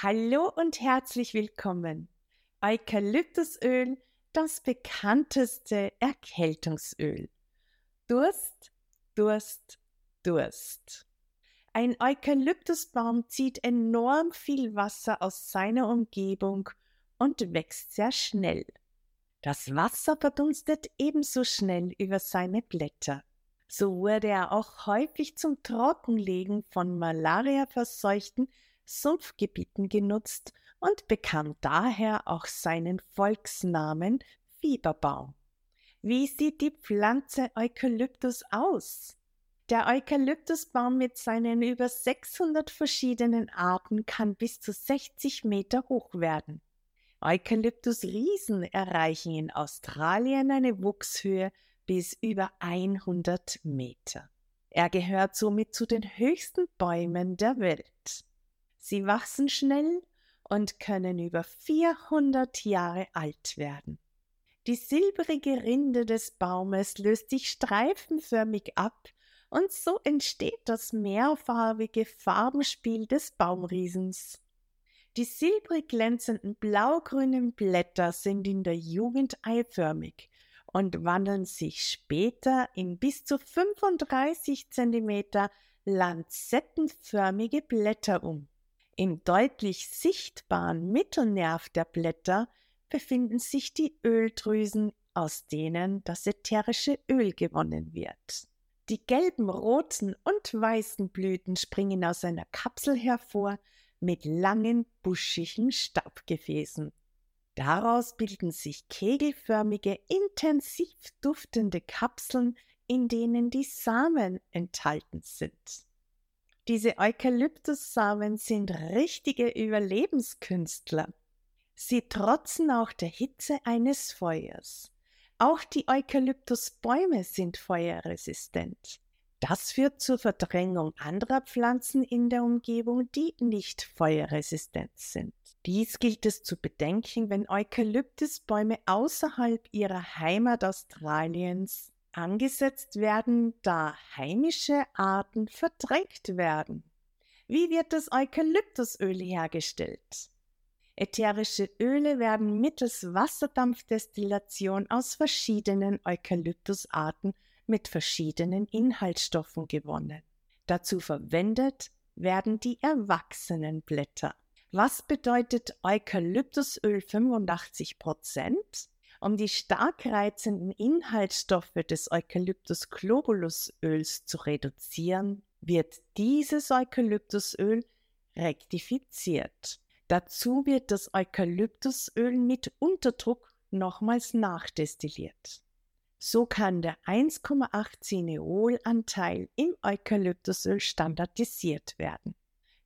Hallo und herzlich willkommen. Eukalyptusöl, das bekannteste Erkältungsöl. Durst, Durst, Durst. Ein Eukalyptusbaum zieht enorm viel Wasser aus seiner Umgebung und wächst sehr schnell. Das Wasser verdunstet ebenso schnell über seine Blätter. So wurde er auch häufig zum Trockenlegen von Malaria verseuchten Sumpfgebieten genutzt und bekam daher auch seinen Volksnamen Fieberbaum. Wie sieht die Pflanze Eukalyptus aus? Der Eukalyptusbaum mit seinen über 600 verschiedenen Arten kann bis zu 60 Meter hoch werden. Eukalyptusriesen erreichen in Australien eine Wuchshöhe bis über 100 Meter. Er gehört somit zu den höchsten Bäumen der Welt. Sie wachsen schnell und können über 400 Jahre alt werden. Die silbrige Rinde des Baumes löst sich streifenförmig ab und so entsteht das mehrfarbige Farbenspiel des Baumriesens. Die silbrig glänzenden blaugrünen Blätter sind in der Jugend eiförmig und wandeln sich später in bis zu 35 cm lanzettenförmige Blätter um. Im deutlich sichtbaren Mittelnerv der Blätter befinden sich die Öldrüsen, aus denen das ätherische Öl gewonnen wird. Die gelben, roten und weißen Blüten springen aus einer Kapsel hervor mit langen, buschigen Staubgefäßen. Daraus bilden sich kegelförmige, intensiv duftende Kapseln, in denen die Samen enthalten sind. Diese Eukalyptussamen sind richtige Überlebenskünstler. Sie trotzen auch der Hitze eines Feuers. Auch die Eukalyptusbäume sind feuerresistent. Das führt zur Verdrängung anderer Pflanzen in der Umgebung, die nicht feuerresistent sind. Dies gilt es zu bedenken, wenn Eukalyptusbäume außerhalb ihrer Heimat Australiens angesetzt werden, da heimische Arten verdrängt werden. Wie wird das Eukalyptusöl hergestellt? Ätherische Öle werden mittels Wasserdampfdestillation aus verschiedenen Eukalyptusarten mit verschiedenen Inhaltsstoffen gewonnen. Dazu verwendet werden die erwachsenen Blätter. Was bedeutet Eukalyptusöl 85 Prozent? Um die stark reizenden Inhaltsstoffe des Eukalyptus globulusöls zu reduzieren, wird dieses Eukalyptusöl rektifiziert. Dazu wird das Eukalyptusöl mit Unterdruck nochmals nachdestilliert. So kann der 1,8 Cineolanteil im Eukalyptusöl standardisiert werden.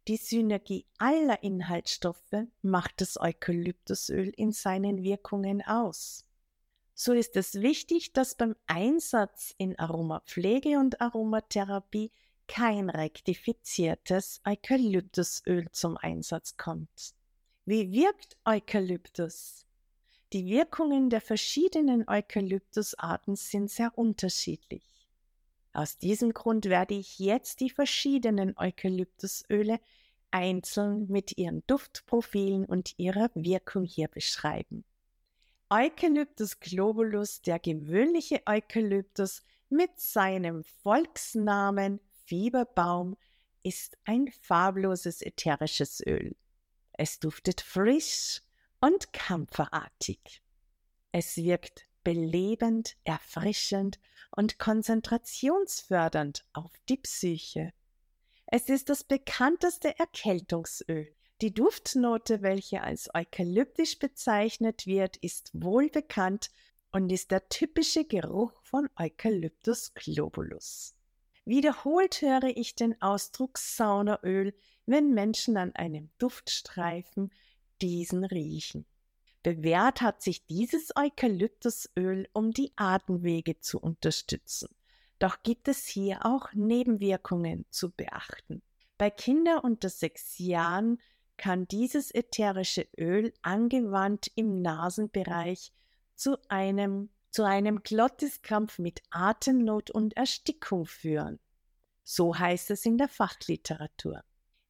Die Synergie aller Inhaltsstoffe macht das Eukalyptusöl in seinen Wirkungen aus. So ist es wichtig, dass beim Einsatz in Aromapflege und Aromatherapie kein rektifiziertes Eukalyptusöl zum Einsatz kommt. Wie wirkt Eukalyptus? Die Wirkungen der verschiedenen Eukalyptusarten sind sehr unterschiedlich. Aus diesem Grund werde ich jetzt die verschiedenen Eukalyptusöle einzeln mit ihren Duftprofilen und ihrer Wirkung hier beschreiben. Eukalyptus globulus, der gewöhnliche Eukalyptus mit seinem Volksnamen Fieberbaum, ist ein farbloses ätherisches Öl. Es duftet frisch und kampferartig. Es wirkt belebend, erfrischend und konzentrationsfördernd auf die Psyche. Es ist das bekannteste Erkältungsöl. Die Duftnote, welche als eukalyptisch bezeichnet wird, ist wohl bekannt und ist der typische Geruch von Eucalyptus globulus. Wiederholt höre ich den Ausdruck Saunaöl, wenn Menschen an einem Duftstreifen diesen riechen. Bewährt hat sich dieses Eukalyptusöl, um die Atemwege zu unterstützen. Doch gibt es hier auch Nebenwirkungen zu beachten. Bei Kindern unter sechs Jahren kann dieses ätherische Öl angewandt im Nasenbereich zu einem, zu einem Glottiskrampf mit Atemnot und Erstickung führen. So heißt es in der Fachliteratur.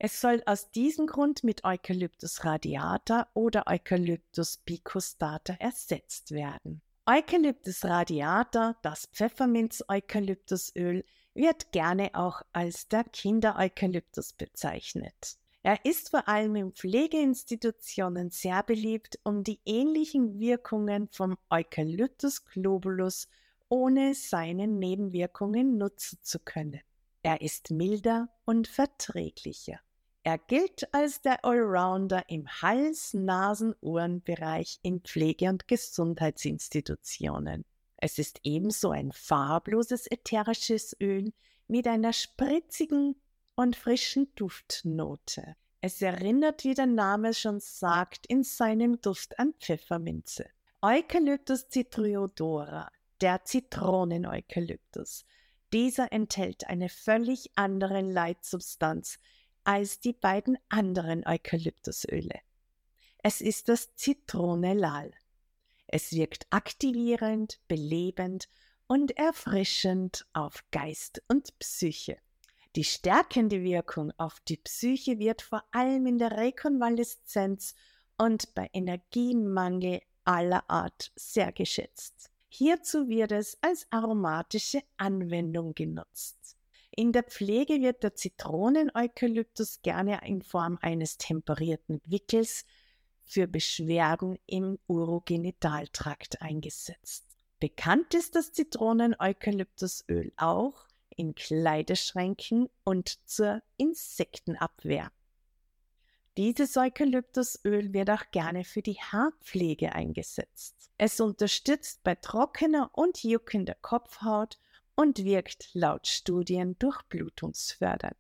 Es soll aus diesem Grund mit Eucalyptus radiata oder Eucalyptus bicustata ersetzt werden. Eucalyptus radiata, das Pfefferminz-Eukalyptusöl, wird gerne auch als der Kinder-Eukalyptus bezeichnet. Er ist vor allem in Pflegeinstitutionen sehr beliebt, um die ähnlichen Wirkungen vom Eucalyptus globulus ohne seine Nebenwirkungen nutzen zu können. Er ist milder und verträglicher. Er gilt als der Allrounder im Hals-Nasen-Ohren-Bereich in Pflege- und Gesundheitsinstitutionen. Es ist ebenso ein farbloses ätherisches Öl mit einer spritzigen und frischen Duftnote. Es erinnert, wie der Name schon sagt, in seinem Duft an Pfefferminze. Eucalyptus citriodora, der Zitronen-Eukalyptus. Dieser enthält eine völlig andere Leitsubstanz als die beiden anderen Eukalyptusöle. Es ist das Zitronellal. Es wirkt aktivierend, belebend und erfrischend auf Geist und Psyche. Die stärkende Wirkung auf die Psyche wird vor allem in der Rekonvaleszenz und bei Energiemangel aller Art sehr geschätzt. Hierzu wird es als aromatische Anwendung genutzt. In der Pflege wird der Zitronen-Eukalyptus gerne in Form eines temperierten Wickels für Beschwerden im Urogenitaltrakt eingesetzt. Bekannt ist das Zitronen-Eukalyptusöl auch in Kleiderschränken und zur Insektenabwehr. Dieses Eukalyptusöl wird auch gerne für die Haarpflege eingesetzt. Es unterstützt bei trockener und juckender Kopfhaut und wirkt laut Studien durchblutungsfördernd.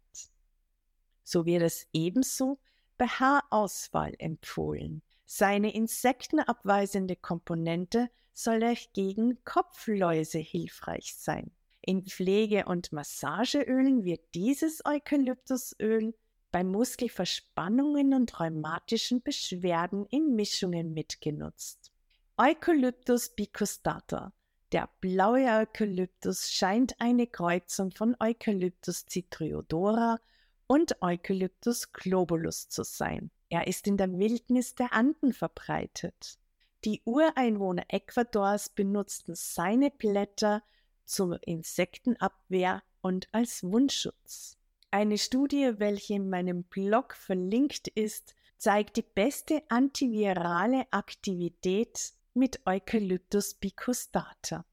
So wird es ebenso bei Haarausfall empfohlen. Seine insektenabweisende Komponente soll euch gegen Kopfläuse hilfreich sein. In Pflege- und Massageölen wird dieses Eukalyptusöl bei Muskelverspannungen und rheumatischen Beschwerden in Mischungen mitgenutzt. Eucalyptus bicustata. Der blaue Eukalyptus scheint eine Kreuzung von Eucalyptus citriodora und Eucalyptus globulus zu sein. Er ist in der Wildnis der Anden verbreitet. Die Ureinwohner Ecuadors benutzten seine Blätter zur Insektenabwehr und als Wundschutz. Eine Studie, welche in meinem Blog verlinkt ist, zeigt die beste antivirale Aktivität mit Eucalyptus bicustata.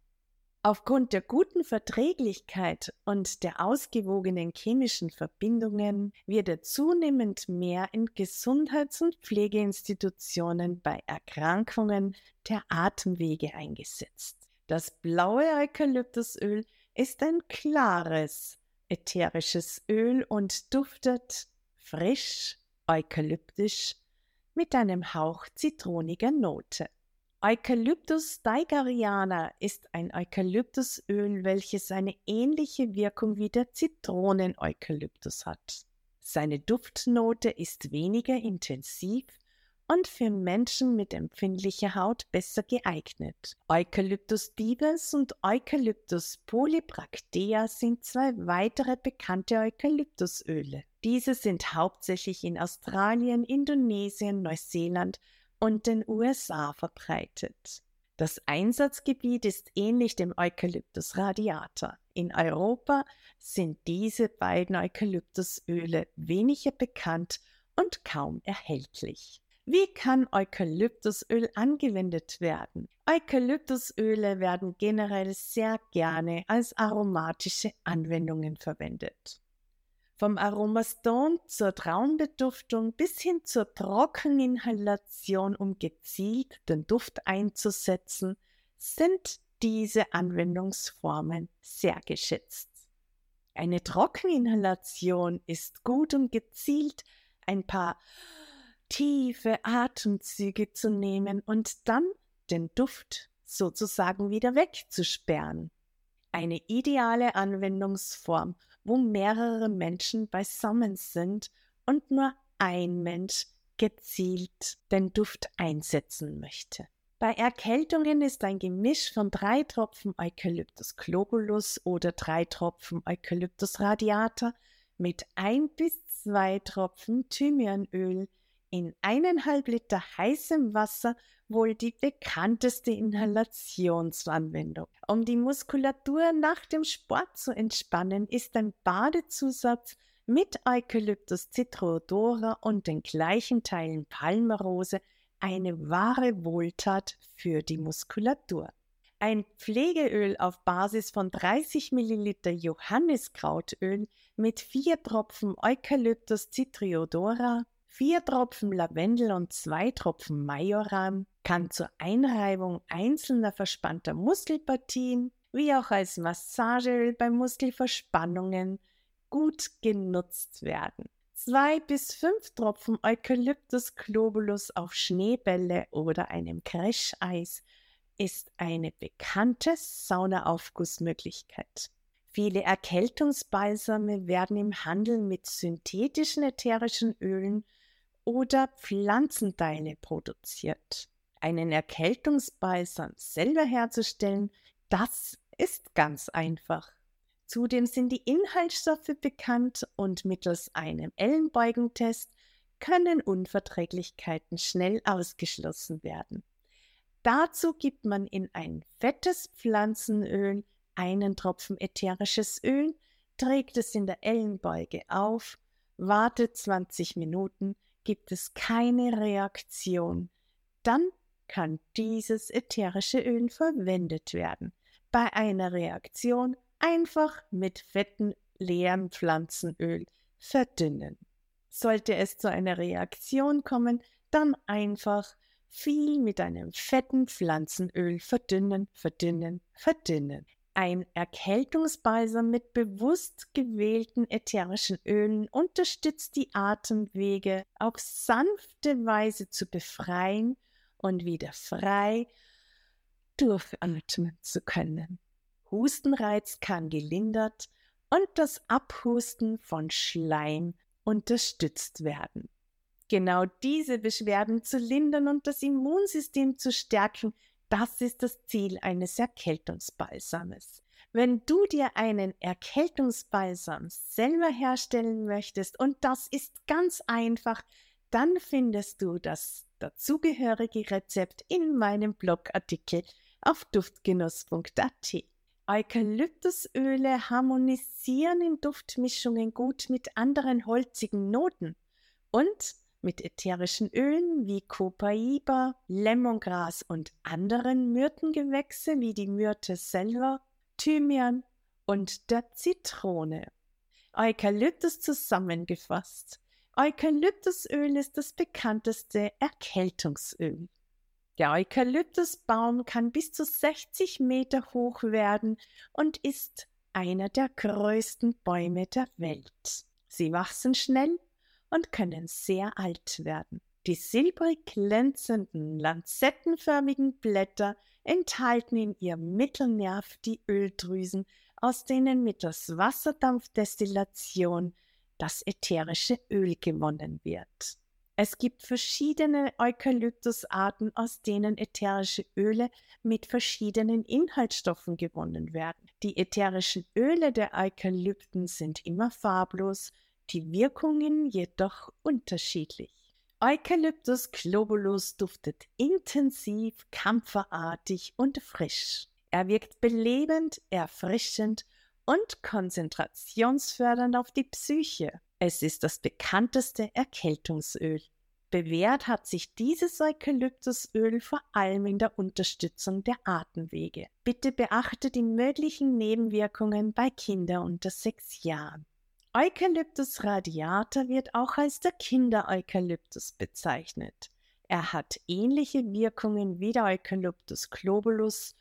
Aufgrund der guten Verträglichkeit und der ausgewogenen chemischen Verbindungen wird er zunehmend mehr in Gesundheits- und Pflegeinstitutionen bei Erkrankungen der Atemwege eingesetzt. Das blaue Eukalyptusöl ist ein klares ätherisches Öl und duftet frisch, eukalyptisch mit einem Hauch zitroniger Note. Eucalyptus steigeriana ist ein Eukalyptusöl, welches eine ähnliche Wirkung wie der Zitronen-Eukalyptus hat. Seine Duftnote ist weniger intensiv und für Menschen mit empfindlicher Haut besser geeignet. Eucalyptus divers und Eucalyptus polybractea sind zwei weitere bekannte Eukalyptusöle. Diese sind hauptsächlich in Australien, Indonesien, Neuseeland und den USA verbreitet. Das Einsatzgebiet ist ähnlich dem Eucalyptus radiata. In Europa sind diese beiden Eukalyptusöle weniger bekannt und kaum erhältlich. Wie kann Eukalyptusöl angewendet werden? Eukalyptusöle werden generell sehr gerne als aromatische Anwendungen verwendet. Vom Aromastone zur Traumbeduftung bis hin zur Trockeninhalation, um gezielt den Duft einzusetzen, sind diese Anwendungsformen sehr geschätzt. Eine Trockeninhalation ist gut, um gezielt ein paar tiefe Atemzüge zu nehmen und dann den Duft sozusagen wieder wegzusperren. Eine ideale Anwendungsform, wo mehrere Menschen beisammen sind und nur ein Mensch gezielt den Duft einsetzen möchte. Bei Erkältungen ist ein Gemisch von drei Tropfen Eucalyptus globulus oder drei Tropfen Eucalyptus radiata mit ein bis zwei Tropfen Thymianöl in eineinhalb Liter heißem Wasser wohl die bekannteste Inhalationsanwendung. Um die Muskulatur nach dem Sport zu entspannen, ist ein Badezusatz mit Eucalyptus citrodora und den gleichen Teilen Palmerose eine wahre Wohltat für die Muskulatur. Ein Pflegeöl auf Basis von 30 ml Johanniskrautöl mit vier Tropfen Eucalyptus citriodora, vier Tropfen Lavendel und zwei Tropfen Majoram kann zur Einreibung einzelner verspannter Muskelpartien wie auch als Massageöl bei Muskelverspannungen gut genutzt werden. Zwei bis fünf Tropfen Eucalyptus globulus auf Schneebälle oder einem Crasheis ist eine bekannte Saunaaufgussmöglichkeit. Viele Erkältungsbalsame werden im Handel mit synthetischen ätherischen Ölen oder Pflanzenteile produziert. Einen Erkältungsbalsam selber herzustellen, das ist ganz einfach. Zudem sind die Inhaltsstoffe bekannt und mittels einem Ellenbeugentest können Unverträglichkeiten schnell ausgeschlossen werden. Dazu gibt man in ein fettes Pflanzenöl einen Tropfen ätherisches Öl, trägt es in der Ellenbeuge auf, wartet 20 Minuten, gibt es keine Reaktion, dann kann dieses ätherische Öl verwendet werden. Bei einer Reaktion einfach mit fettem, leeren Pflanzenöl verdünnen. Sollte es zu einer Reaktion kommen, dann einfach viel mit einem fetten Pflanzenöl verdünnen, verdünnen, verdünnen. Ein Erkältungsbalsam mit bewusst gewählten ätherischen Ölen unterstützt die Atemwege auf sanfte Weise zu befreien und wieder frei durchatmen zu können. Hustenreiz kann gelindert und das Abhusten von Schleim unterstützt werden. Genau diese Beschwerden zu lindern und das Immunsystem zu stärken, das ist das Ziel eines Erkältungsbalsames. Wenn du dir einen Erkältungsbalsam selber herstellen möchtest, und das ist ganz einfach, dann findest du das dazugehörige Rezept in meinem Blogartikel auf duftgenuss.at. Eukalyptusöle harmonisieren in Duftmischungen gut mit anderen holzigen Noten und mit ätherischen Ölen wie Copaiba, Lemongras und anderen Myrtengewächse wie die Myrte selber, Thymian und der Zitrone. Eukalyptus zusammengefasst. Eukalyptusöl ist das bekannteste Erkältungsöl. Der Eukalyptusbaum kann bis zu 60 Meter hoch werden und ist einer der größten Bäume der Welt. Sie wachsen schnell und können sehr alt werden. Die silbrig glänzenden, lanzettenförmigen Blätter enthalten in ihrem Mittelnerv die Öldrüsen, aus denen mittels Wasserdampfdestillation das ätherische Öl gewonnen wird. Es gibt verschiedene Eukalyptusarten, aus denen ätherische Öle mit verschiedenen Inhaltsstoffen gewonnen werden. Die ätherischen Öle der Eukalypten sind immer farblos, die Wirkungen jedoch unterschiedlich. Eucalyptus globulus duftet intensiv, kampferartig und frisch. Er wirkt belebend, erfrischend und konzentrationsfördernd auf die Psyche. Es ist das bekannteste Erkältungsöl. Bewährt hat sich dieses Eukalyptusöl vor allem in der Unterstützung der Atemwege. Bitte beachte die möglichen Nebenwirkungen bei Kindern unter sechs Jahren. Eucalyptus radiata wird auch als der Kinder-Eukalyptus bezeichnet. Er hat ähnliche Wirkungen wie der Eucalyptus globulus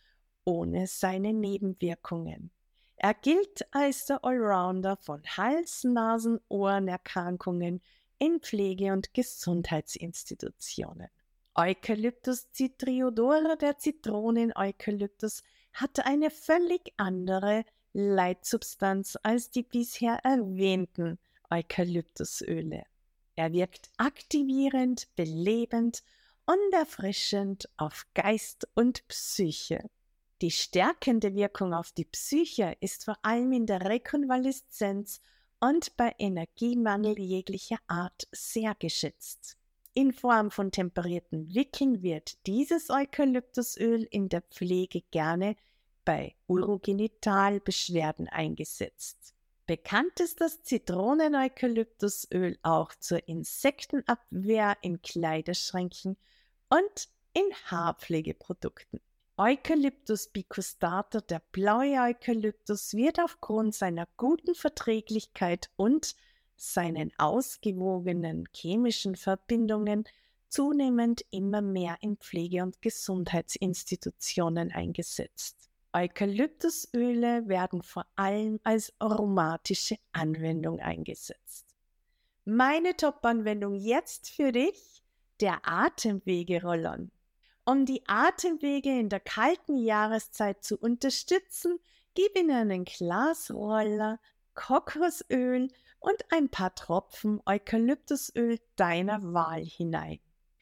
ohne seine Nebenwirkungen. Er gilt als der Allrounder von Hals-, Nasen-, Ohrenerkrankungen in Pflege- und Gesundheitsinstitutionen. Eucalyptus citriodora, der Zitronen-Eukalyptus, hat eine völlig andere Leitsubstanz als die bisher erwähnten Eukalyptusöle. Er wirkt aktivierend, belebend und erfrischend auf Geist und Psyche. Die stärkende Wirkung auf die Psyche ist vor allem in der Rekonvaleszenz und bei Energiemangel jeglicher Art sehr geschätzt. In Form von temperierten Wickeln wird dieses Eukalyptusöl in der Pflege gerne bei Urogenitalbeschwerden eingesetzt. Bekannt ist das Zitronen-Eukalyptusöl auch zur Insektenabwehr in Kleiderschränken und in Haarpflegeprodukten. Eucalyptus bicustata, der blaue Eukalyptus, wird aufgrund seiner guten Verträglichkeit und seinen ausgewogenen chemischen Verbindungen zunehmend immer mehr in Pflege- und Gesundheitsinstitutionen eingesetzt. Eukalyptusöle werden vor allem als aromatische Anwendung eingesetzt. Meine Top-Anwendung jetzt für dich, der Atemwege-Rollon. Um die Atemwege in der kalten Jahreszeit zu unterstützen, gib in einen Glasroller Kokosöl und ein paar Tropfen Eukalyptusöl deiner Wahl hinein.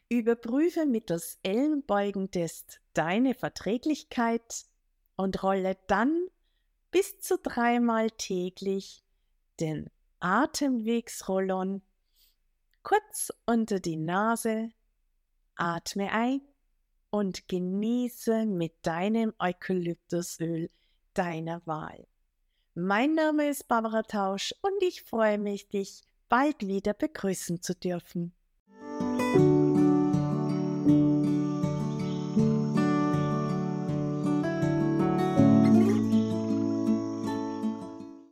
Überprüfe mittels Ellenbeugentest deine Verträglichkeit und rolle dann bis zu dreimal täglich den Atemwegsrollon kurz unter die Nase, atme ein und genieße mit deinem Eukalyptusöl deiner Wahl. Mein Name ist Barbara Tausch und ich freue mich, dich bald wieder begrüßen zu dürfen.